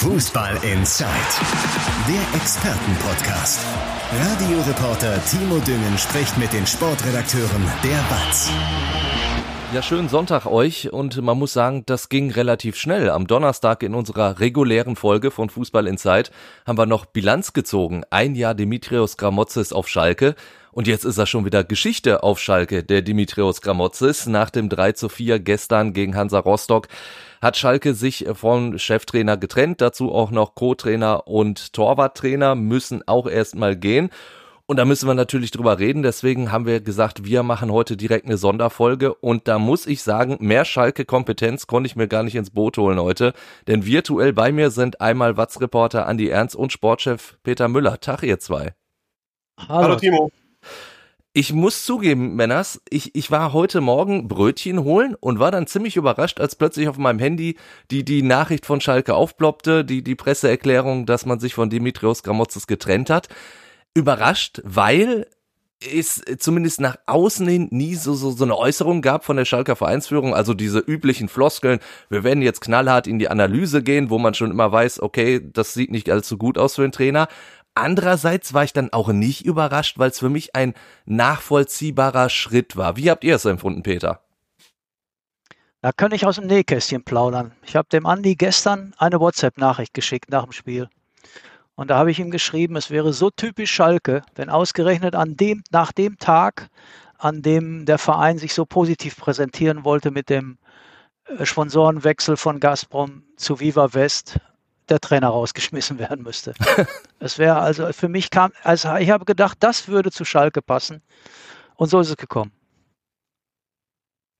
Fußball Inside, der Expertenpodcast. Radioreporter Timo Düngen spricht mit den Sportredakteuren der BATS. Ja, schönen Sonntag euch und man muss sagen, das ging relativ schnell. Am Donnerstag in unserer regulären Folge von Fußball Inside haben wir noch Bilanz gezogen. Ein Jahr Dimitrios Gramotzes auf Schalke und jetzt ist er schon wieder Geschichte auf Schalke, der Dimitrios Gramotzes. Nach dem 3 zu 4 gestern gegen Hansa Rostock hat Schalke sich vom Cheftrainer getrennt. Dazu auch noch Co-Trainer und Torwarttrainer müssen auch erstmal gehen. Und da müssen wir natürlich drüber reden. Deswegen haben wir gesagt, wir machen heute direkt eine Sonderfolge. Und da muss ich sagen, mehr Schalke-Kompetenz konnte ich mir gar nicht ins Boot holen heute. Denn virtuell bei mir sind einmal Watz-Reporter Andi Ernst und Sportchef Peter Müller. Tag, ihr zwei. Hallo, Hallo Timo. Ich muss zugeben, Männers, ich, ich war heute Morgen Brötchen holen und war dann ziemlich überrascht, als plötzlich auf meinem Handy die, die Nachricht von Schalke aufploppte, die, die Presseerklärung, dass man sich von Dimitrios Gramotzes getrennt hat überrascht, weil es zumindest nach außen hin nie so, so, so eine Äußerung gab von der Schalker Vereinsführung, also diese üblichen Floskeln, wir werden jetzt knallhart in die Analyse gehen, wo man schon immer weiß, okay, das sieht nicht allzu gut aus für den Trainer. Andererseits war ich dann auch nicht überrascht, weil es für mich ein nachvollziehbarer Schritt war. Wie habt ihr es empfunden, Peter? Da kann ich aus dem Nähkästchen plaudern. Ich habe dem Andi gestern eine WhatsApp-Nachricht geschickt nach dem Spiel. Und da habe ich ihm geschrieben, es wäre so typisch Schalke, wenn ausgerechnet an dem, nach dem Tag, an dem der Verein sich so positiv präsentieren wollte mit dem äh, Sponsorenwechsel von Gazprom zu Viva West, der Trainer rausgeschmissen werden müsste. Es wäre also für mich kam, also ich habe gedacht, das würde zu Schalke passen. Und so ist es gekommen.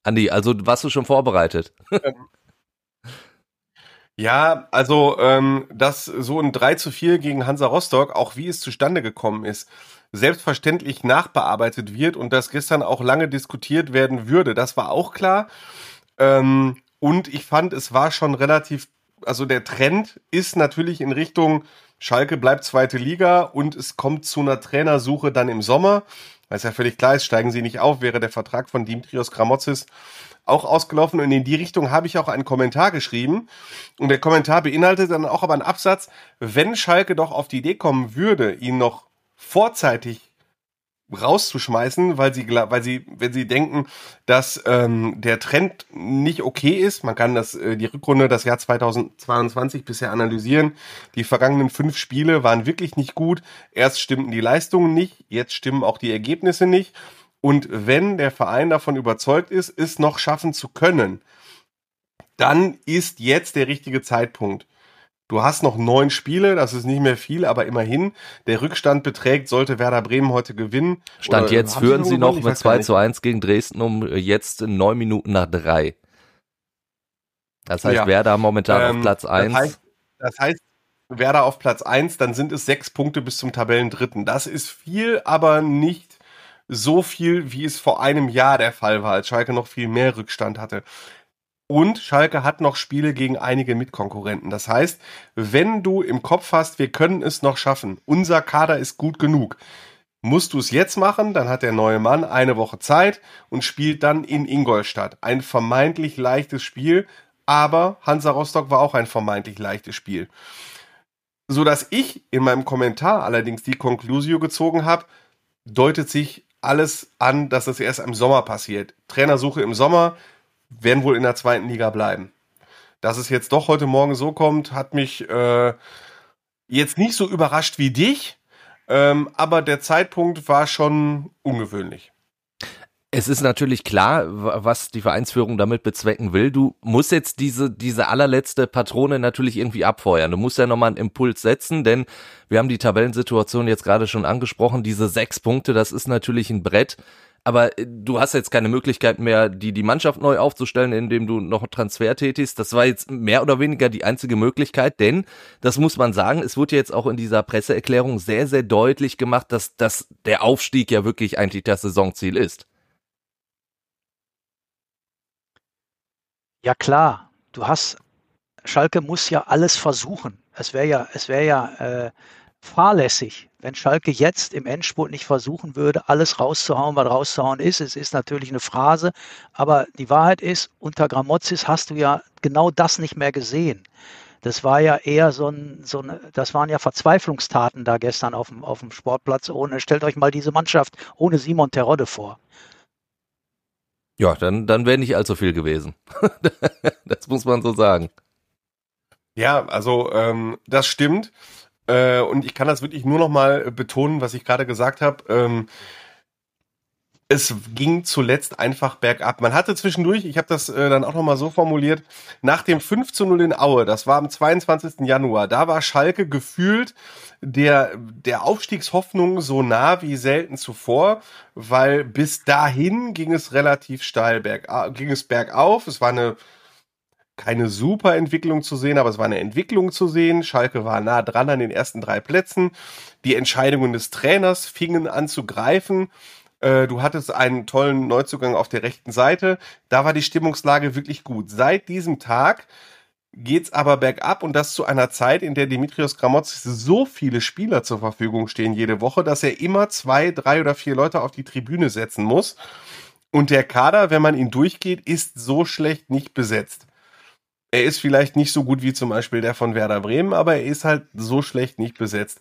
Andi, also warst du schon vorbereitet? Ja, also ähm, dass so ein 3 zu 4 gegen Hansa Rostock, auch wie es zustande gekommen ist, selbstverständlich nachbearbeitet wird und dass gestern auch lange diskutiert werden würde, das war auch klar. Ähm, und ich fand, es war schon relativ, also der Trend ist natürlich in Richtung Schalke bleibt zweite Liga und es kommt zu einer Trainersuche dann im Sommer. Weil es ja völlig klar ist, steigen sie nicht auf, wäre der Vertrag von Dimitrios Gramotzis auch ausgelaufen. Und in die Richtung habe ich auch einen Kommentar geschrieben. Und der Kommentar beinhaltet dann auch aber einen Absatz, wenn Schalke doch auf die Idee kommen würde, ihn noch vorzeitig rauszuschmeißen, weil sie, weil sie, wenn sie denken, dass ähm, der Trend nicht okay ist, man kann das äh, die Rückrunde das Jahr 2022 bisher analysieren. Die vergangenen fünf Spiele waren wirklich nicht gut. Erst stimmten die Leistungen nicht, jetzt stimmen auch die Ergebnisse nicht. Und wenn der Verein davon überzeugt ist, es noch schaffen zu können, dann ist jetzt der richtige Zeitpunkt. Du hast noch neun Spiele, das ist nicht mehr viel, aber immerhin. Der Rückstand beträgt, sollte Werder Bremen heute gewinnen. Stand jetzt führen sie noch mit 2 zu 1 gegen Dresden um jetzt neun Minuten nach drei. Das heißt, ja. Werder momentan ähm, auf Platz 1. Das heißt, das heißt, Werder auf Platz 1, dann sind es sechs Punkte bis zum Tabellendritten. Das ist viel, aber nicht so viel, wie es vor einem Jahr der Fall war, als Schalke noch viel mehr Rückstand hatte. Und Schalke hat noch Spiele gegen einige Mitkonkurrenten. Das heißt, wenn du im Kopf hast, wir können es noch schaffen, unser Kader ist gut genug, musst du es jetzt machen, dann hat der neue Mann eine Woche Zeit und spielt dann in Ingolstadt. Ein vermeintlich leichtes Spiel, aber Hansa Rostock war auch ein vermeintlich leichtes Spiel. So dass ich in meinem Kommentar allerdings die Conclusio gezogen habe, deutet sich alles an, dass das erst im Sommer passiert. Trainersuche im Sommer werden wohl in der zweiten Liga bleiben. Dass es jetzt doch heute Morgen so kommt, hat mich äh, jetzt nicht so überrascht wie dich, ähm, aber der Zeitpunkt war schon ungewöhnlich. Es ist natürlich klar, was die Vereinsführung damit bezwecken will. Du musst jetzt diese, diese allerletzte Patrone natürlich irgendwie abfeuern. Du musst ja nochmal einen Impuls setzen, denn wir haben die Tabellensituation jetzt gerade schon angesprochen. Diese sechs Punkte, das ist natürlich ein Brett. Aber äh, du hast jetzt keine Möglichkeit mehr, die, die Mannschaft neu aufzustellen, indem du noch Transfer tätigst. Das war jetzt mehr oder weniger die einzige Möglichkeit, denn, das muss man sagen, es wurde jetzt auch in dieser Presseerklärung sehr, sehr deutlich gemacht, dass, dass der Aufstieg ja wirklich eigentlich das Saisonziel ist. Ja klar, du hast Schalke muss ja alles versuchen. Es wäre ja, es wäre ja äh, fahrlässig, wenn Schalke jetzt im Endspurt nicht versuchen würde, alles rauszuhauen, was rauszuhauen ist. Es ist natürlich eine Phrase, aber die Wahrheit ist, unter Gramozis hast du ja genau das nicht mehr gesehen. das war ja eher so ein, so eine, das waren ja Verzweiflungstaten da gestern auf dem, auf dem Sportplatz. Ohne, stellt euch mal diese Mannschaft ohne Simon Terodde vor. Ja, dann, dann wäre nicht allzu viel gewesen. das muss man so sagen. Ja, also ähm, das stimmt. Äh, und ich kann das wirklich nur noch mal betonen, was ich gerade gesagt habe. Ähm, es ging zuletzt einfach bergab. Man hatte zwischendurch, ich habe das äh, dann auch nochmal so formuliert, nach dem 5 zu 0 in Aue, das war am 22. Januar, da war Schalke gefühlt der, der Aufstiegshoffnung so nah wie selten zuvor, weil bis dahin ging es relativ steil berg, ging es bergauf. Es war eine keine super Entwicklung zu sehen, aber es war eine Entwicklung zu sehen. Schalke war nah dran an den ersten drei Plätzen. Die Entscheidungen des Trainers fingen an zu greifen. Äh, du hattest einen tollen Neuzugang auf der rechten Seite. Da war die Stimmungslage wirklich gut. Seit diesem Tag geht's aber bergab und das zu einer Zeit, in der Dimitrios Gramotzis so viele Spieler zur Verfügung stehen jede Woche, dass er immer zwei, drei oder vier Leute auf die Tribüne setzen muss. Und der Kader, wenn man ihn durchgeht, ist so schlecht nicht besetzt. Er ist vielleicht nicht so gut wie zum Beispiel der von Werder Bremen, aber er ist halt so schlecht nicht besetzt.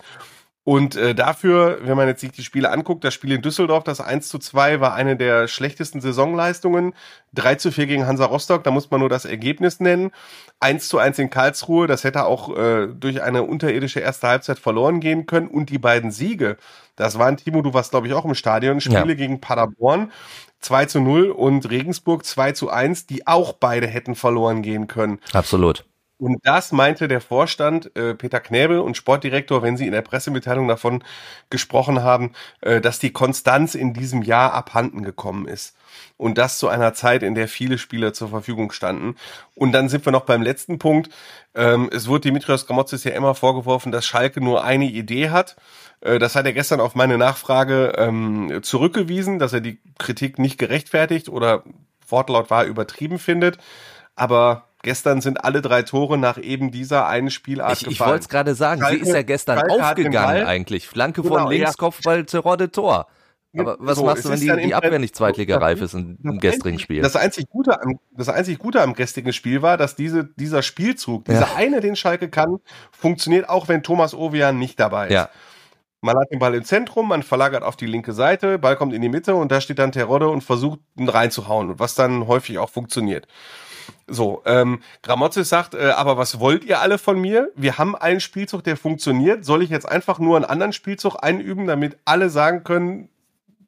Und äh, dafür, wenn man jetzt sich die Spiele anguckt, das Spiel in Düsseldorf, das 1 zu 2 war eine der schlechtesten Saisonleistungen. 3 zu 4 gegen Hansa Rostock, da muss man nur das Ergebnis nennen. 1 zu 1 in Karlsruhe, das hätte auch äh, durch eine unterirdische erste Halbzeit verloren gehen können. Und die beiden Siege, das waren, Timo, du warst, glaube ich, auch im Stadion, Spiele ja. gegen Paderborn 2 zu 0 und Regensburg 2 zu 1, die auch beide hätten verloren gehen können. Absolut. Und das meinte der Vorstand, äh, Peter Knäbel und Sportdirektor, wenn sie in der Pressemitteilung davon gesprochen haben, äh, dass die Konstanz in diesem Jahr abhanden gekommen ist. Und das zu einer Zeit, in der viele Spieler zur Verfügung standen. Und dann sind wir noch beim letzten Punkt. Ähm, es wurde Dimitrios Gramotzis ja immer vorgeworfen, dass Schalke nur eine Idee hat. Äh, das hat er gestern auf meine Nachfrage ähm, zurückgewiesen, dass er die Kritik nicht gerechtfertigt oder Wortlaut war übertrieben findet. Aber Gestern sind alle drei Tore nach eben dieser einen Spielart ich, gefallen. Ich wollte es gerade sagen, Schalke, sie ist ja gestern Schalke aufgegangen eigentlich. Flanke genau, von links, ja. Kopfball, Terodde, Tor. Aber was so, machst du, wenn die, die Abwehr nicht zweitligareif ist im, im gestrigen Spiel? Das einzig, Gute am, das einzig Gute am gestrigen Spiel war, dass diese, dieser Spielzug, dieser ja. eine, den Schalke kann, funktioniert auch, wenn Thomas Ovian nicht dabei ist. Ja. Man hat den Ball im Zentrum, man verlagert auf die linke Seite, Ball kommt in die Mitte und da steht dann Terodde und versucht, ihn reinzuhauen, was dann häufig auch funktioniert. So, ähm, Gramozzi sagt, äh, aber was wollt ihr alle von mir? Wir haben einen Spielzug, der funktioniert. Soll ich jetzt einfach nur einen anderen Spielzug einüben, damit alle sagen können,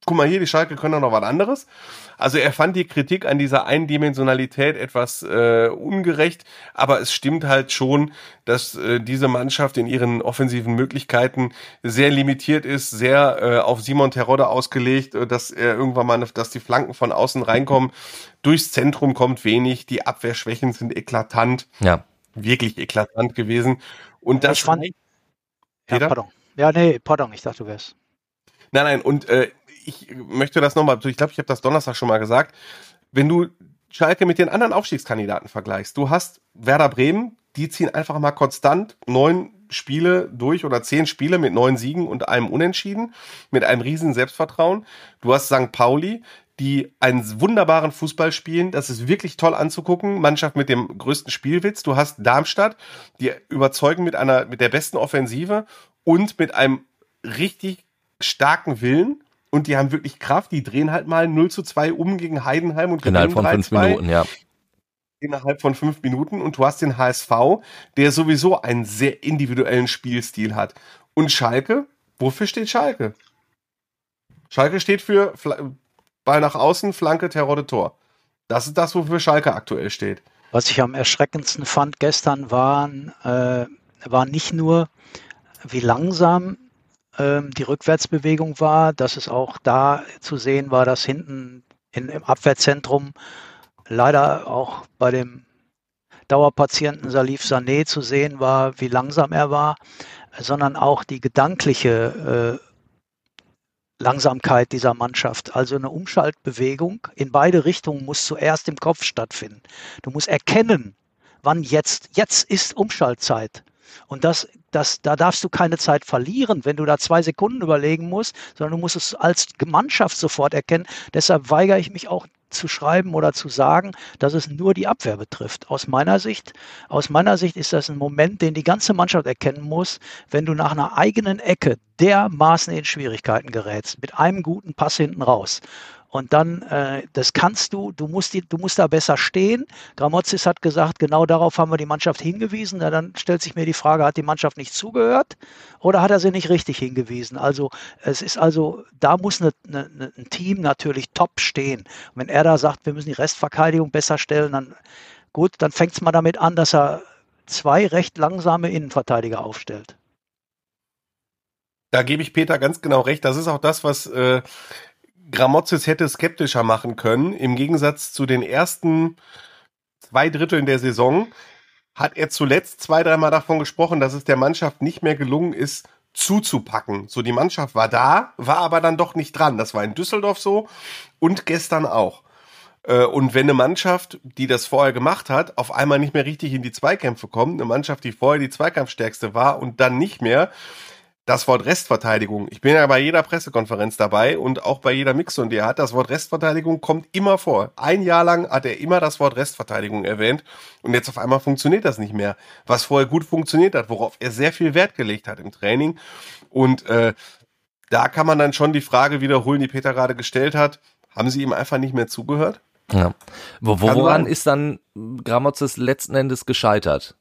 guck mal hier, die Schalke können doch noch was anderes. Also er fand die Kritik an dieser Eindimensionalität etwas äh, ungerecht, aber es stimmt halt schon, dass äh, diese Mannschaft in ihren offensiven Möglichkeiten sehr limitiert ist, sehr äh, auf Simon Terodde ausgelegt, äh, dass er irgendwann mal, dass die Flanken von außen reinkommen. Durchs Zentrum kommt wenig, die Abwehrschwächen sind eklatant. Ja. Wirklich eklatant gewesen. Und das ich fand, ja, pardon. Ja, nee, pardon, ich dachte, du wärst. Nein, nein, und äh, ich möchte das nochmal, ich glaube, ich habe das Donnerstag schon mal gesagt, wenn du Schalke mit den anderen Aufstiegskandidaten vergleichst, du hast Werder Bremen, die ziehen einfach mal konstant neun Spiele durch oder zehn Spiele mit neun Siegen und einem Unentschieden, mit einem riesen Selbstvertrauen. Du hast St. Pauli, die einen wunderbaren Fußball spielen. Das ist wirklich toll anzugucken. Mannschaft mit dem größten Spielwitz. Du hast Darmstadt, die überzeugen mit einer, mit der besten Offensive und mit einem richtig starken Willen und die haben wirklich Kraft, die drehen halt mal 0 zu 2 um gegen Heidenheim und Innerhalb von fünf Minuten, ja. Innerhalb von fünf Minuten und du hast den HSV, der sowieso einen sehr individuellen Spielstil hat. Und Schalke, wofür steht Schalke? Schalke steht für Fl Ball nach außen, Flanke, Terror, Tor. Das ist das, wofür Schalke aktuell steht. Was ich am erschreckendsten fand gestern waren, äh, war nicht nur, wie langsam ähm, die Rückwärtsbewegung war, dass es auch da zu sehen war, dass hinten in, im Abwehrzentrum leider auch bei dem Dauerpatienten Salif Sané zu sehen war, wie langsam er war, sondern auch die gedankliche äh, Langsamkeit dieser Mannschaft. Also eine Umschaltbewegung in beide Richtungen muss zuerst im Kopf stattfinden. Du musst erkennen, wann jetzt, jetzt ist Umschaltzeit. Und das, das, da darfst du keine Zeit verlieren, wenn du da zwei Sekunden überlegen musst, sondern du musst es als Mannschaft sofort erkennen. Deshalb weigere ich mich auch zu schreiben oder zu sagen, dass es nur die Abwehr betrifft. Aus meiner Sicht, aus meiner Sicht ist das ein Moment, den die ganze Mannschaft erkennen muss, wenn du nach einer eigenen Ecke dermaßen in Schwierigkeiten gerätst, mit einem guten Pass hinten raus. Und dann, äh, das kannst du, du musst, die, du musst da besser stehen. Gramozis hat gesagt, genau darauf haben wir die Mannschaft hingewiesen. Na, dann stellt sich mir die Frage, hat die Mannschaft nicht zugehört oder hat er sie nicht richtig hingewiesen? Also es ist also, da muss eine, eine, ein Team natürlich top stehen. Und wenn er da sagt, wir müssen die Restverteidigung besser stellen, dann gut, dann fängt es mal damit an, dass er zwei recht langsame Innenverteidiger aufstellt. Da gebe ich Peter ganz genau recht. Das ist auch das, was äh, Gramozis hätte skeptischer machen können. Im Gegensatz zu den ersten zwei Dritteln der Saison hat er zuletzt zwei, dreimal davon gesprochen, dass es der Mannschaft nicht mehr gelungen ist, zuzupacken. So, die Mannschaft war da, war aber dann doch nicht dran. Das war in Düsseldorf so und gestern auch. Äh, und wenn eine Mannschaft, die das vorher gemacht hat, auf einmal nicht mehr richtig in die Zweikämpfe kommt, eine Mannschaft, die vorher die Zweikampfstärkste war und dann nicht mehr, das Wort Restverteidigung. Ich bin ja bei jeder Pressekonferenz dabei und auch bei jeder Mix und der hat das Wort Restverteidigung kommt immer vor. Ein Jahr lang hat er immer das Wort Restverteidigung erwähnt und jetzt auf einmal funktioniert das nicht mehr. Was vorher gut funktioniert hat, worauf er sehr viel Wert gelegt hat im Training und äh, da kann man dann schon die Frage wiederholen, die Peter gerade gestellt hat. Haben Sie ihm einfach nicht mehr zugehört? Ja. Woran ist dann Gramozis letzten Endes gescheitert?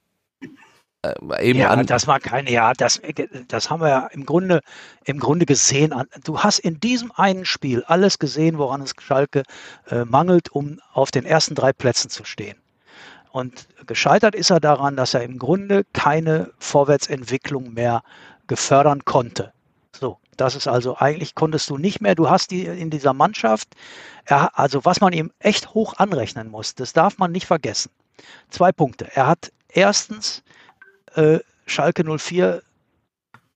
Äh, eben ja, das war keine, ja, das, das haben wir ja im Grunde, im Grunde gesehen. Du hast in diesem einen Spiel alles gesehen, woran es Schalke äh, mangelt, um auf den ersten drei Plätzen zu stehen. Und gescheitert ist er daran, dass er im Grunde keine Vorwärtsentwicklung mehr gefördern konnte. So, das ist also eigentlich konntest du nicht mehr. Du hast die in dieser Mannschaft, er, also was man ihm echt hoch anrechnen muss, das darf man nicht vergessen. Zwei Punkte. Er hat erstens äh, Schalke 04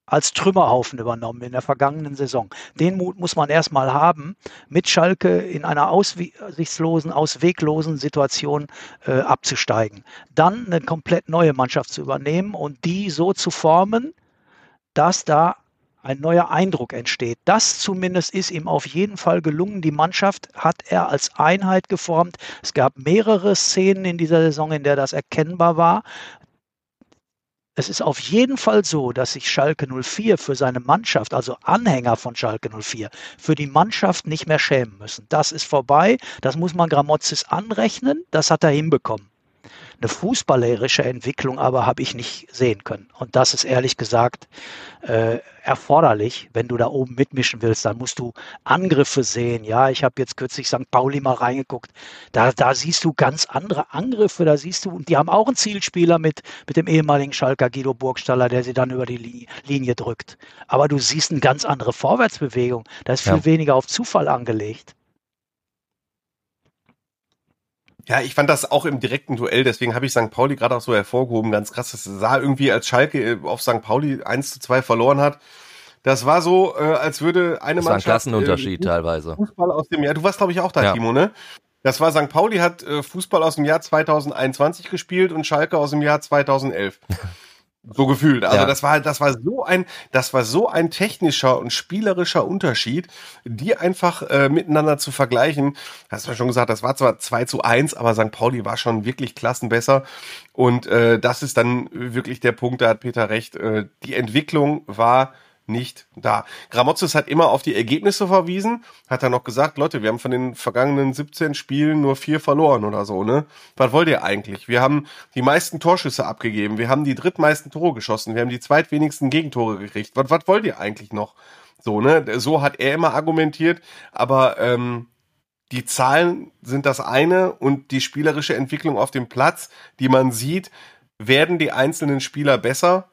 als Trümmerhaufen übernommen in der vergangenen Saison. Den Mut muss man erstmal haben, mit Schalke in einer aussichtslosen, ausweglosen Situation äh, abzusteigen. Dann eine komplett neue Mannschaft zu übernehmen und die so zu formen, dass da ein neuer Eindruck entsteht. Das zumindest ist ihm auf jeden Fall gelungen. Die Mannschaft hat er als Einheit geformt. Es gab mehrere Szenen in dieser Saison, in der das erkennbar war es ist auf jeden Fall so, dass sich Schalke 04 für seine Mannschaft, also Anhänger von Schalke 04, für die Mannschaft nicht mehr schämen müssen. Das ist vorbei. Das muss man Gramozis anrechnen. Das hat er hinbekommen. Eine fußballerische Entwicklung aber habe ich nicht sehen können. Und das ist ehrlich gesagt äh, erforderlich, wenn du da oben mitmischen willst. Dann musst du Angriffe sehen. Ja, ich habe jetzt kürzlich St. Pauli mal reingeguckt. Da, da siehst du ganz andere Angriffe. Da siehst du, und die haben auch einen Zielspieler mit, mit dem ehemaligen Schalker Guido Burgstaller, der sie dann über die Linie, drückt. Aber du siehst eine ganz andere Vorwärtsbewegung. Da ist viel ja. weniger auf Zufall angelegt. Ja, ich fand das auch im direkten Duell, deswegen habe ich St. Pauli gerade auch so hervorgehoben, ganz krass. Das sah irgendwie, als Schalke äh, auf St. Pauli 1 zu 2 verloren hat. Das war so, äh, als würde eine das Mannschaft. War ein Klassenunterschied äh, teilweise. Fußball aus dem Jahr. Du warst, glaube ich, auch da, ja. Timo, ne? Das war St. Pauli hat äh, Fußball aus dem Jahr 2021 gespielt und Schalke aus dem Jahr 2011. So gefühlt. Also ja. das war, das war so ein, das war so ein technischer und spielerischer Unterschied, die einfach äh, miteinander zu vergleichen. Hast du ja schon gesagt, das war zwar 2 zu 1, aber St. Pauli war schon wirklich klassenbesser. Und äh, das ist dann wirklich der Punkt, da hat Peter recht. Äh, die Entwicklung war nicht da. Gramozis hat immer auf die Ergebnisse verwiesen, hat dann noch gesagt, Leute, wir haben von den vergangenen 17 Spielen nur vier verloren oder so, ne? Was wollt ihr eigentlich? Wir haben die meisten Torschüsse abgegeben, wir haben die drittmeisten Tore geschossen, wir haben die zweitwenigsten Gegentore gekriegt. Was, was wollt ihr eigentlich noch? So, ne? So hat er immer argumentiert, aber ähm, die Zahlen sind das eine und die spielerische Entwicklung auf dem Platz, die man sieht, werden die einzelnen Spieler besser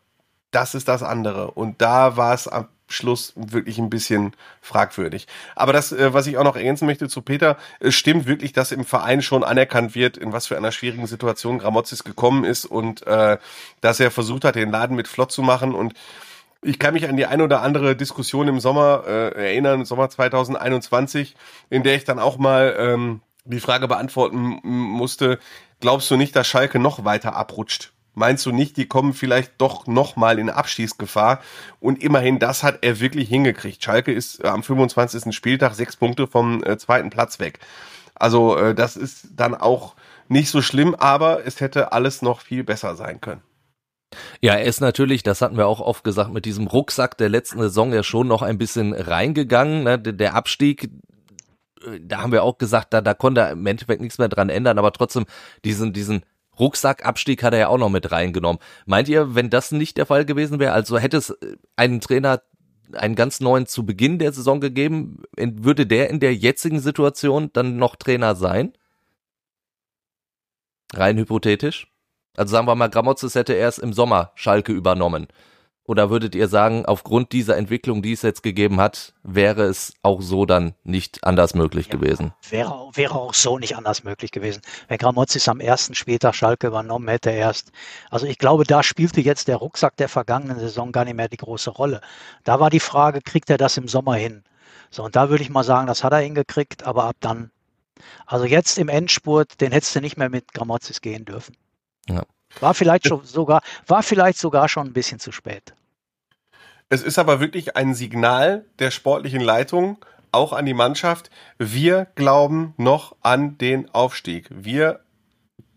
das ist das andere. Und da war es am Schluss wirklich ein bisschen fragwürdig. Aber das, äh, was ich auch noch ergänzen möchte zu Peter, es stimmt wirklich, dass im Verein schon anerkannt wird, in was für einer schwierigen Situation Gramozis gekommen ist und äh, dass er versucht hat, den Laden mit flott zu machen. Und ich kann mich an die ein oder andere Diskussion im Sommer äh, erinnern, Sommer 2021, in der ich dann auch mal ähm, die Frage beantworten musste, glaubst du nicht, dass Schalke noch weiter abrutscht? Meinst du nicht, die kommen vielleicht doch nochmal in Abschießgefahr? Und immerhin, das hat er wirklich hingekriegt. Schalke ist äh, am 25. Spieltag sechs Punkte vom äh, zweiten Platz weg. Also äh, das ist dann auch nicht so schlimm, aber es hätte alles noch viel besser sein können. Ja, er ist natürlich, das hatten wir auch oft gesagt, mit diesem Rucksack der letzten Saison ja schon noch ein bisschen reingegangen. Ne? Der Abstieg, äh, da haben wir auch gesagt, da, da konnte er im Endeffekt nichts mehr dran ändern, aber trotzdem diesen, diesen Rucksackabstieg hat er ja auch noch mit reingenommen. Meint ihr, wenn das nicht der Fall gewesen wäre, also hätte es einen Trainer einen ganz neuen zu Beginn der Saison gegeben, würde der in der jetzigen Situation dann noch Trainer sein? Rein hypothetisch? Also sagen wir mal, Gramotzes hätte erst im Sommer Schalke übernommen. Oder würdet ihr sagen, aufgrund dieser Entwicklung, die es jetzt gegeben hat, wäre es auch so dann nicht anders möglich ja, gewesen? Wäre, wäre auch so nicht anders möglich gewesen. Wenn Gramotzes am ersten Spieltag Schalke übernommen hätte erst. Also ich glaube, da spielte jetzt der Rucksack der vergangenen Saison gar nicht mehr die große Rolle. Da war die Frage, kriegt er das im Sommer hin? So, und da würde ich mal sagen, das hat er hingekriegt, aber ab dann. Also jetzt im Endspurt, den hättest du nicht mehr mit Gramotzes gehen dürfen. Ja. War vielleicht schon sogar, war vielleicht sogar schon ein bisschen zu spät. Es ist aber wirklich ein Signal der sportlichen Leitung, auch an die Mannschaft. Wir glauben noch an den Aufstieg. Wir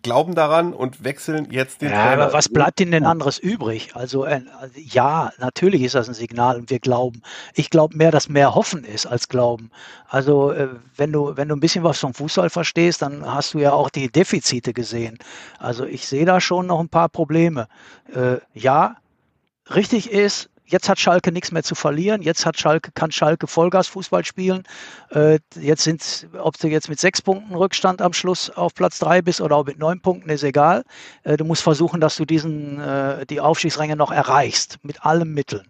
glauben daran und wechseln jetzt den ja, Trainer. Aber was bleibt ihnen denn anderes übrig? Also äh, ja, natürlich ist das ein Signal und wir glauben. Ich glaube mehr, dass mehr Hoffen ist als Glauben. Also äh, wenn du wenn du ein bisschen was vom Fußball verstehst, dann hast du ja auch die Defizite gesehen. Also ich sehe da schon noch ein paar Probleme. Äh, ja, richtig ist, jetzt hat Schalke nichts mehr zu verlieren. Jetzt hat Schalke, kann Schalke Vollgas-Fußball spielen. Äh, jetzt sind, ob du jetzt mit sechs Punkten Rückstand am Schluss auf Platz drei bist oder auch mit neun Punkten, ist egal. Äh, du musst versuchen, dass du diesen, äh, die Aufstiegsränge noch erreichst, mit allen Mitteln.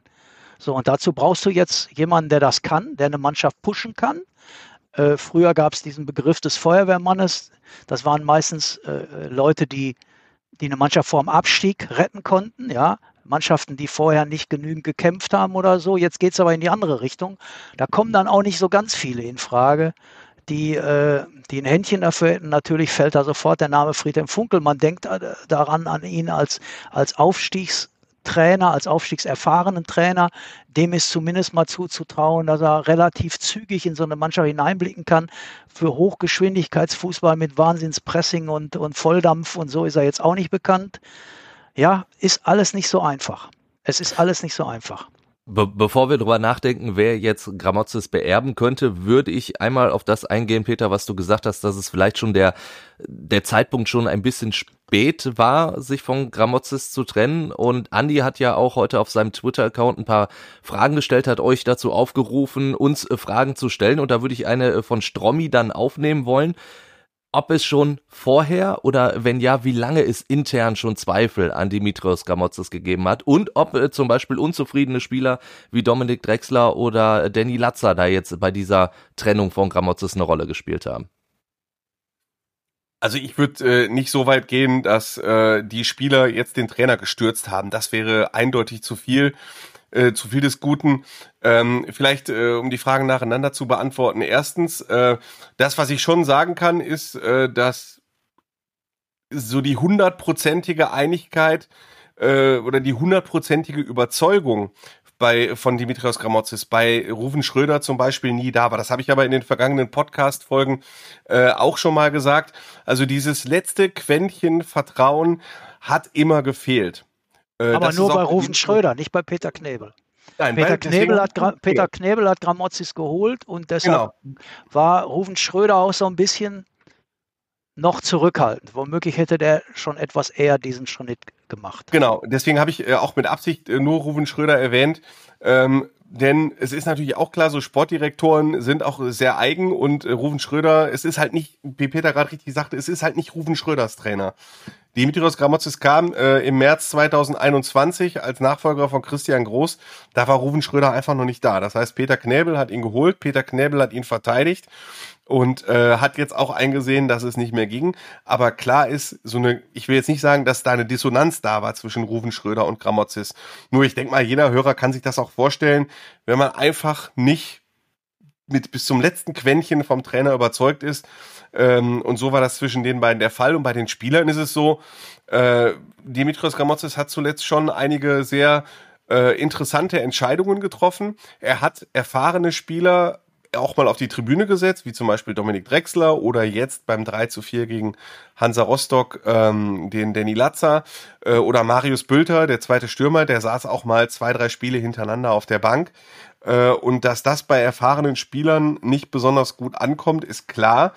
So, und dazu brauchst du jetzt jemanden, der das kann, der eine Mannschaft pushen kann. Äh, früher gab es diesen Begriff des Feuerwehrmannes. Das waren meistens äh, Leute, die die eine Mannschaft vor dem Abstieg retten konnten, ja, Mannschaften, die vorher nicht genügend gekämpft haben oder so. Jetzt geht es aber in die andere Richtung. Da kommen dann auch nicht so ganz viele in Frage, die, äh, die ein Händchen dafür hätten. Natürlich fällt da sofort der Name Friedhelm Funkel. Man denkt äh, daran an ihn als, als Aufstiegstrainer, als aufstiegserfahrenen Trainer. Dem ist zumindest mal zuzutrauen, dass er relativ zügig in so eine Mannschaft hineinblicken kann. Für Hochgeschwindigkeitsfußball mit Wahnsinnspressing und, und Volldampf und so ist er jetzt auch nicht bekannt ja, ist alles nicht so einfach. Es ist alles nicht so einfach. Be bevor wir darüber nachdenken, wer jetzt Gramotzes beerben könnte, würde ich einmal auf das eingehen, Peter, was du gesagt hast, dass es vielleicht schon der, der Zeitpunkt schon ein bisschen spät war, sich von Gramotzes zu trennen. Und Andy hat ja auch heute auf seinem Twitter-Account ein paar Fragen gestellt, hat euch dazu aufgerufen, uns äh, Fragen zu stellen. Und da würde ich eine äh, von Strommi dann aufnehmen wollen ob es schon vorher oder wenn ja, wie lange es intern schon Zweifel an Dimitrios Gamotzes gegeben hat und ob äh, zum Beispiel unzufriedene Spieler wie Dominik Drexler oder Danny Latzer da jetzt bei dieser Trennung von Gramotzes eine Rolle gespielt haben. Also ich würde äh, nicht so weit gehen, dass äh, die Spieler jetzt den Trainer gestürzt haben. Das wäre eindeutig zu viel äh, zu viel des Guten. Ähm, vielleicht, äh, um die Fragen nacheinander zu beantworten. Erstens, äh, das, was ich schon sagen kann, ist, äh, dass so die hundertprozentige Einigkeit äh, oder die hundertprozentige Überzeugung bei, von Dimitrios Gramotzis bei Ruven Schröder zum Beispiel nie da war. Das habe ich aber in den vergangenen Podcast-Folgen äh, auch schon mal gesagt. Also dieses letzte Quäntchen Vertrauen hat immer gefehlt. Äh, Aber nur bei Rufen Schröder, nicht bei Peter Knebel. Nein, Peter, Knebel hat, Gra Peter Knebel hat Gramozis geholt und deshalb genau. war Rufen Schröder auch so ein bisschen noch zurückhaltend. Womöglich hätte der schon etwas eher diesen Schritt gemacht. Genau, deswegen habe ich äh, auch mit Absicht äh, nur Rufen Schröder erwähnt, ähm, denn es ist natürlich auch klar, so Sportdirektoren sind auch sehr eigen und äh, Rufen Schröder, es ist halt nicht, wie Peter gerade richtig sagte, es ist halt nicht Rufen Schröders Trainer. Dimitrios Gramotzis kam äh, im März 2021 als Nachfolger von Christian Groß. Da war Ruven Schröder einfach noch nicht da. Das heißt, Peter Knäbel hat ihn geholt, Peter Knäbel hat ihn verteidigt und äh, hat jetzt auch eingesehen, dass es nicht mehr ging. Aber klar ist, so eine, ich will jetzt nicht sagen, dass da eine Dissonanz da war zwischen Ruven Schröder und Gramotzis. Nur ich denke mal, jeder Hörer kann sich das auch vorstellen, wenn man einfach nicht mit bis zum letzten Quäntchen vom Trainer überzeugt ist, ähm, und so war das zwischen den beiden der Fall. Und bei den Spielern ist es so, äh, Dimitrios Gramotzes hat zuletzt schon einige sehr äh, interessante Entscheidungen getroffen. Er hat erfahrene Spieler auch mal auf die Tribüne gesetzt, wie zum Beispiel Dominik Drexler oder jetzt beim 3 zu 4 gegen Hansa Rostock ähm, den Danny Latzer äh, oder Marius Bülter, der zweite Stürmer, der saß auch mal zwei, drei Spiele hintereinander auf der Bank. Äh, und dass das bei erfahrenen Spielern nicht besonders gut ankommt, ist klar.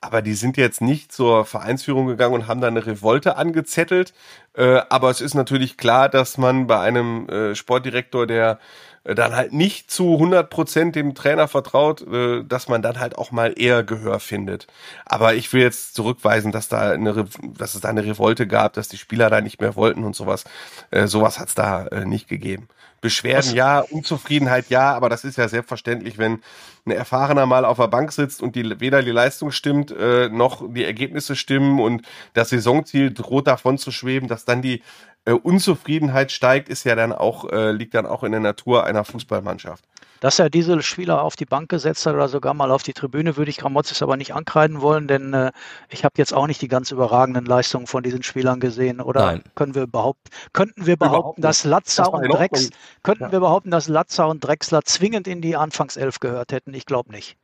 Aber die sind jetzt nicht zur Vereinsführung gegangen und haben da eine Revolte angezettelt. Äh, aber es ist natürlich klar, dass man bei einem äh, Sportdirektor, der dann halt nicht zu 100 Prozent dem Trainer vertraut, äh, dass man dann halt auch mal eher Gehör findet. Aber ich will jetzt zurückweisen, dass da eine, dass es da eine Revolte gab, dass die Spieler da nicht mehr wollten und sowas. Äh, sowas hat es da nicht gegeben. Beschwerden Was? ja, Unzufriedenheit ja, aber das ist ja selbstverständlich, wenn ein Erfahrener mal auf der Bank sitzt und die, weder die Leistung stimmt, äh, noch die Ergebnisse stimmen und das Saisonziel droht davon zu schweben, dass dann die äh, Unzufriedenheit steigt, ist ja dann auch, äh, liegt dann auch in der Natur einer Fußballmannschaft. Dass er diese Spieler auf die Bank gesetzt hat oder sogar mal auf die Tribüne, würde ich Gramozis aber nicht ankreiden wollen, denn äh, ich habe jetzt auch nicht die ganz überragenden Leistungen von diesen Spielern gesehen. Oder Nein. können wir behaupten, könnten wir behaupten, dass Latza und Drex, könnten ja. wir behaupten, dass Latza und Drexler zwingend in die Anfangself gehört hätten? Ich glaube nicht.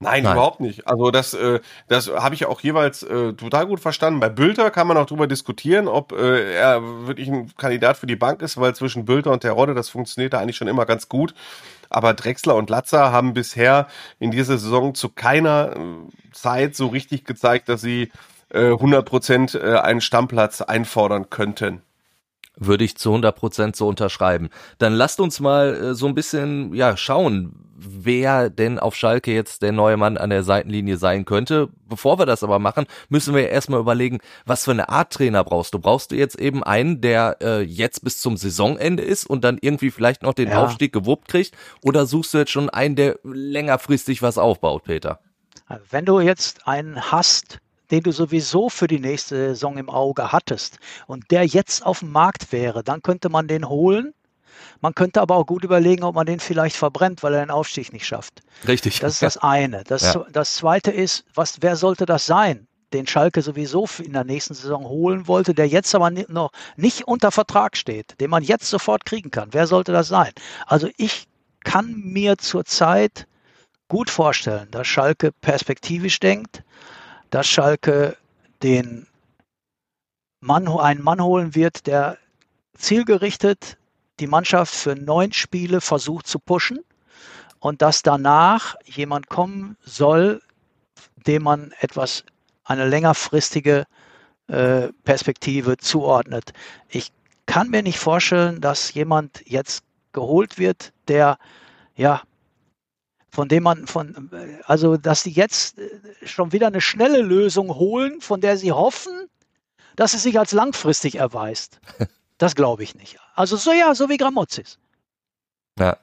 Nein, Nein, überhaupt nicht. Also das, äh, das habe ich auch jeweils äh, total gut verstanden. Bei Bülter kann man auch drüber diskutieren, ob äh, er wirklich ein Kandidat für die Bank ist, weil zwischen Bülter und Terodde, das funktioniert da eigentlich schon immer ganz gut. Aber Drexler und Latzer haben bisher in dieser Saison zu keiner äh, Zeit so richtig gezeigt, dass sie äh, 100 Prozent äh, einen Stammplatz einfordern könnten würde ich zu 100 Prozent so unterschreiben. Dann lasst uns mal äh, so ein bisschen ja schauen, wer denn auf Schalke jetzt der neue Mann an der Seitenlinie sein könnte. Bevor wir das aber machen, müssen wir erstmal überlegen, was für eine Art Trainer brauchst du. Brauchst du jetzt eben einen, der äh, jetzt bis zum Saisonende ist und dann irgendwie vielleicht noch den ja. Aufstieg gewuppt kriegt? Oder suchst du jetzt schon einen, der längerfristig was aufbaut, Peter? Wenn du jetzt einen hast, den du sowieso für die nächste Saison im Auge hattest und der jetzt auf dem Markt wäre, dann könnte man den holen. Man könnte aber auch gut überlegen, ob man den vielleicht verbrennt, weil er den Aufstieg nicht schafft. Richtig. Das ist das eine. Das, ja. das zweite ist, was, wer sollte das sein? den Schalke sowieso in der nächsten Saison holen wollte, der jetzt aber noch nicht unter Vertrag steht, den man jetzt sofort kriegen kann. Wer sollte das sein? Also ich kann mir zurzeit gut vorstellen, dass Schalke perspektivisch denkt, dass Schalke den Mann, einen Mann holen wird, der zielgerichtet die Mannschaft für neun Spiele versucht zu pushen und dass danach jemand kommen soll, dem man etwas, eine längerfristige äh, Perspektive zuordnet. Ich kann mir nicht vorstellen, dass jemand jetzt geholt wird, der ja von dem man von, also dass sie jetzt äh, schon wieder eine schnelle Lösung holen, von der sie hoffen, dass sie sich als langfristig erweist. Das glaube ich nicht. Also so ja, so wie Gramozis. Ja.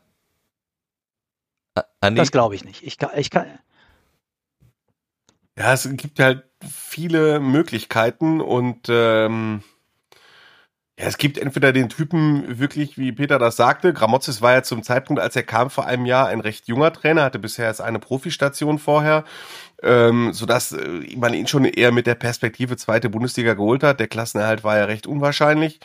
Andi? Das glaube ich nicht. Ich kann, ich kann. Ja, es gibt halt viele Möglichkeiten und ähm, ja, es gibt entweder den Typen wirklich, wie Peter das sagte, Gramozis war ja zum Zeitpunkt, als er kam vor einem Jahr, ein recht junger Trainer, hatte bisher erst eine Profistation vorher, ähm, sodass äh, man ihn schon eher mit der Perspektive zweite Bundesliga geholt hat. Der Klassenerhalt war ja recht unwahrscheinlich.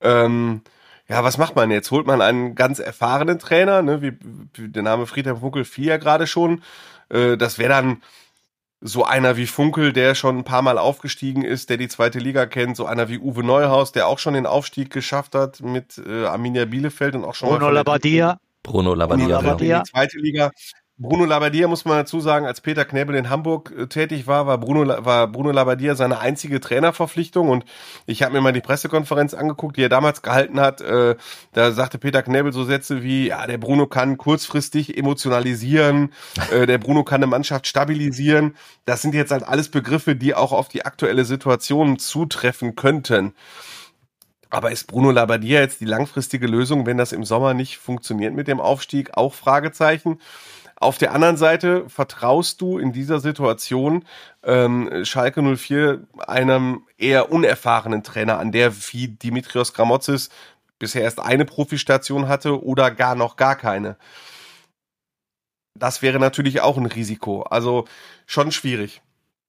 Ähm, ja, was macht man jetzt? Holt man einen ganz erfahrenen Trainer, ne, wie, wie der Name Friedhelm Funkel fiel ja gerade schon. Äh, das wäre dann so einer wie Funkel, der schon ein paar Mal aufgestiegen ist, der die zweite Liga kennt, so einer wie Uwe Neuhaus, der auch schon den Aufstieg geschafft hat mit äh, Arminia Bielefeld und auch schon Bruno Labbadia. Bruno Labbadia. Bruno Labbadia. Die zweite Liga. Bruno Labbadia muss man dazu sagen, als Peter Knebel in Hamburg äh, tätig war, war Bruno, war Bruno Labbadia seine einzige Trainerverpflichtung und ich habe mir mal die Pressekonferenz angeguckt, die er damals gehalten hat. Äh, da sagte Peter Knebel so Sätze wie, ja, der Bruno kann kurzfristig emotionalisieren, äh, der Bruno kann eine Mannschaft stabilisieren. Das sind jetzt halt alles Begriffe, die auch auf die aktuelle Situation zutreffen könnten. Aber ist Bruno Labbadia jetzt die langfristige Lösung, wenn das im Sommer nicht funktioniert mit dem Aufstieg? Auch Fragezeichen. Auf der anderen Seite vertraust du in dieser Situation ähm, Schalke 04 einem eher unerfahrenen Trainer an, der wie Dimitrios Gramotzis bisher erst eine Profistation hatte oder gar noch gar keine. Das wäre natürlich auch ein Risiko. Also schon schwierig.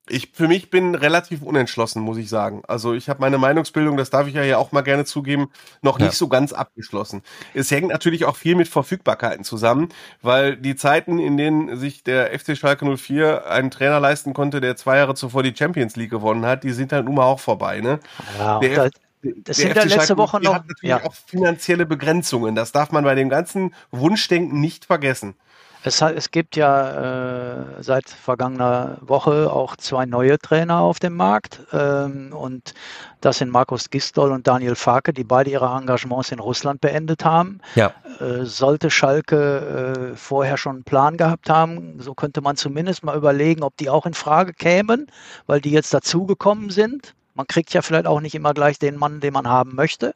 Ich für mich bin relativ unentschlossen, muss ich sagen. Also ich habe meine Meinungsbildung, das darf ich ja hier auch mal gerne zugeben, noch nicht ja. so ganz abgeschlossen. Es hängt natürlich auch viel mit Verfügbarkeiten zusammen, weil die Zeiten, in denen sich der FC Schalke 04 einen Trainer leisten konnte, der zwei Jahre zuvor die Champions League gewonnen hat, die sind halt nun mal auch vorbei. Ne? Ja, der, das sind ja letzte Woche noch. hat natürlich ja. auch finanzielle Begrenzungen. Das darf man bei dem ganzen Wunschdenken nicht vergessen. Es, es gibt ja äh, seit vergangener Woche auch zwei neue Trainer auf dem Markt. Ähm, und das sind Markus Gistol und Daniel Farke, die beide ihre Engagements in Russland beendet haben. Ja. Äh, sollte Schalke äh, vorher schon einen Plan gehabt haben, so könnte man zumindest mal überlegen, ob die auch in Frage kämen, weil die jetzt dazugekommen sind. Man kriegt ja vielleicht auch nicht immer gleich den Mann, den man haben möchte.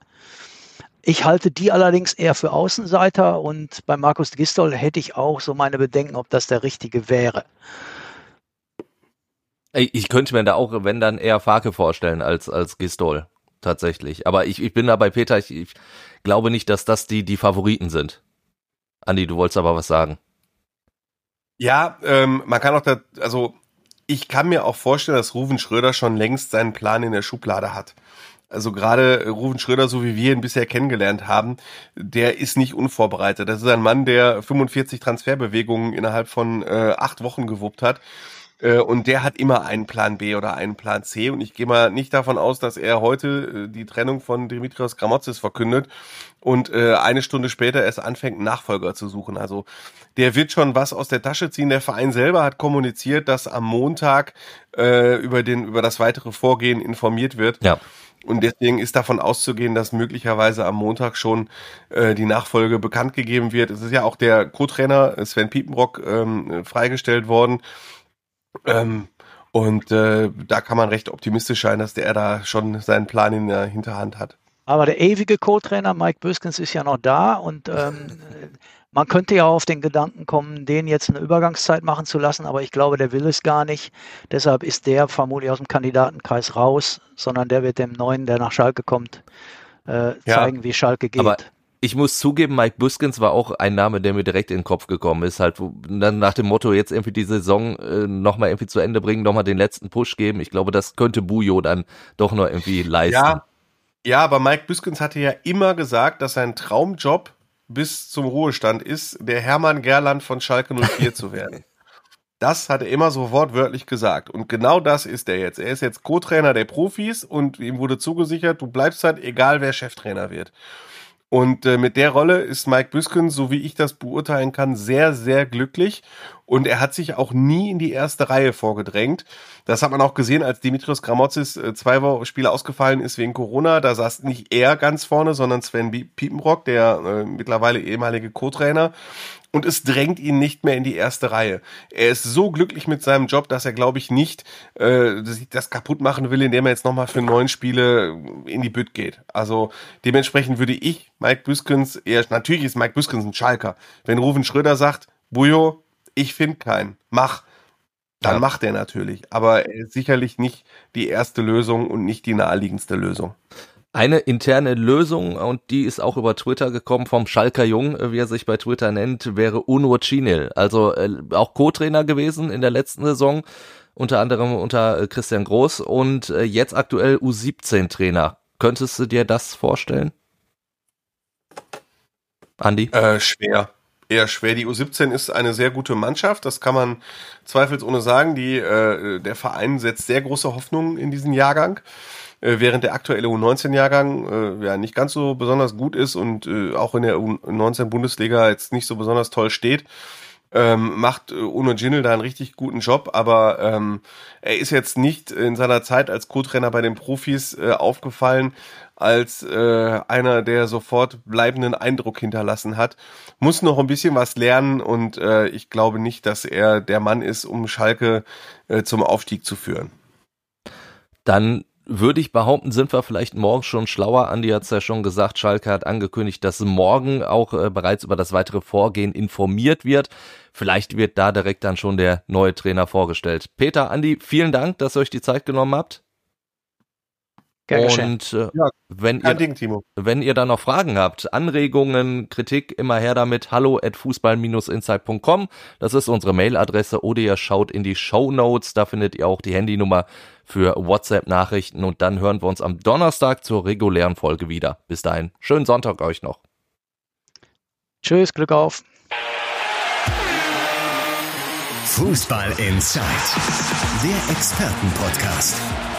Ich halte die allerdings eher für Außenseiter und bei Markus Gistol hätte ich auch so meine Bedenken, ob das der richtige wäre. Ich könnte mir da auch, wenn dann eher Farke vorstellen als, als Gistol. Tatsächlich. Aber ich, ich bin da bei Peter, ich, ich glaube nicht, dass das die, die Favoriten sind. Andi, du wolltest aber was sagen. Ja, ähm, man kann auch da, also ich kann mir auch vorstellen, dass Ruven Schröder schon längst seinen Plan in der Schublade hat. Also gerade Ruven Schröder, so wie wir ihn bisher kennengelernt haben, der ist nicht unvorbereitet. Das ist ein Mann, der 45 Transferbewegungen innerhalb von äh, acht Wochen gewuppt hat. Äh, und der hat immer einen Plan B oder einen Plan C. Und ich gehe mal nicht davon aus, dass er heute äh, die Trennung von Dimitrios Gramotzis verkündet und äh, eine Stunde später erst anfängt, Nachfolger zu suchen. Also der wird schon was aus der Tasche ziehen. Der Verein selber hat kommuniziert, dass am Montag äh, über den über das weitere Vorgehen informiert wird. Ja. Und deswegen ist davon auszugehen, dass möglicherweise am Montag schon äh, die Nachfolge bekannt gegeben wird. Es ist ja auch der Co-Trainer Sven Piepenbrock ähm, freigestellt worden. Ähm, und äh, da kann man recht optimistisch sein, dass der da schon seinen Plan in der Hinterhand hat. Aber der ewige Co-Trainer Mike Büskens ist ja noch da und ähm, man könnte ja auf den Gedanken kommen, den jetzt eine Übergangszeit machen zu lassen, aber ich glaube, der will es gar nicht. Deshalb ist der vermutlich aus dem Kandidatenkreis raus, sondern der wird dem Neuen, der nach Schalke kommt, äh, zeigen, ja, wie Schalke geht. Aber ich muss zugeben, Mike Buskins war auch ein Name, der mir direkt in den Kopf gekommen ist. Halt nach dem Motto, jetzt irgendwie die Saison äh, nochmal irgendwie zu Ende bringen, nochmal den letzten Push geben. Ich glaube, das könnte Bujo dann doch noch irgendwie leisten. Ja, ja aber Mike Buskins hatte ja immer gesagt, dass sein Traumjob bis zum Ruhestand ist, der Hermann Gerland von Schalke 04 zu werden. Das hat er immer so wortwörtlich gesagt. Und genau das ist er jetzt. Er ist jetzt Co-Trainer der Profis und ihm wurde zugesichert, du bleibst halt, egal wer Cheftrainer wird. Und äh, mit der Rolle ist Mike Büsken, so wie ich das beurteilen kann, sehr, sehr glücklich. Und er hat sich auch nie in die erste Reihe vorgedrängt. Das hat man auch gesehen, als Dimitrios Gramotzis äh, zwei Spiele ausgefallen ist wegen Corona. Da saß nicht er ganz vorne, sondern Sven Piepenbrock, der äh, mittlerweile ehemalige Co-Trainer und es drängt ihn nicht mehr in die erste Reihe. Er ist so glücklich mit seinem Job, dass er, glaube ich, nicht äh, das kaputt machen will, indem er jetzt nochmal für neun Spiele in die Bütt geht. Also dementsprechend würde ich Mike Büskens, eher, natürlich ist Mike Büskens ein Schalker. Wenn Ruven Schröder sagt, Bujo, ich finde keinen, mach, dann ja. macht er natürlich. Aber er ist sicherlich nicht die erste Lösung und nicht die naheliegendste Lösung. Eine interne Lösung, und die ist auch über Twitter gekommen vom Schalker Jung, äh, wie er sich bei Twitter nennt, wäre Uno Cinel. Also äh, auch Co-Trainer gewesen in der letzten Saison, unter anderem unter äh, Christian Groß und äh, jetzt aktuell U17-Trainer. Könntest du dir das vorstellen? Andi? Äh, schwer. Eher schwer. Die U17 ist eine sehr gute Mannschaft, das kann man zweifelsohne sagen. Die, äh, der Verein setzt sehr große Hoffnungen in diesen Jahrgang. Äh, während der aktuelle U19-Jahrgang äh, ja nicht ganz so besonders gut ist und äh, auch in der U19-Bundesliga jetzt nicht so besonders toll steht. Ähm, macht äh, Uno Ginel da einen richtig guten Job, aber ähm, er ist jetzt nicht in seiner Zeit als Co-Trainer bei den Profis äh, aufgefallen als äh, einer, der sofort bleibenden Eindruck hinterlassen hat. Muss noch ein bisschen was lernen und äh, ich glaube nicht, dass er der Mann ist, um Schalke äh, zum Aufstieg zu führen. Dann würde ich behaupten, sind wir vielleicht morgen schon schlauer. Andi hat es ja schon gesagt, Schalke hat angekündigt, dass morgen auch äh, bereits über das weitere Vorgehen informiert wird. Vielleicht wird da direkt dann schon der neue Trainer vorgestellt. Peter, Andi, vielen Dank, dass ihr euch die Zeit genommen habt. Gern und äh, ja, wenn, ihr, Ding, wenn ihr da noch Fragen habt, Anregungen, Kritik, immer her damit. Hallo at fußball-insight.com. Das ist unsere Mailadresse oder ihr schaut in die Show Notes. Da findet ihr auch die Handynummer für WhatsApp-Nachrichten. Und dann hören wir uns am Donnerstag zur regulären Folge wieder. Bis dahin, schönen Sonntag euch noch. Tschüss, Glück auf. Fußball Inside, der Expertenpodcast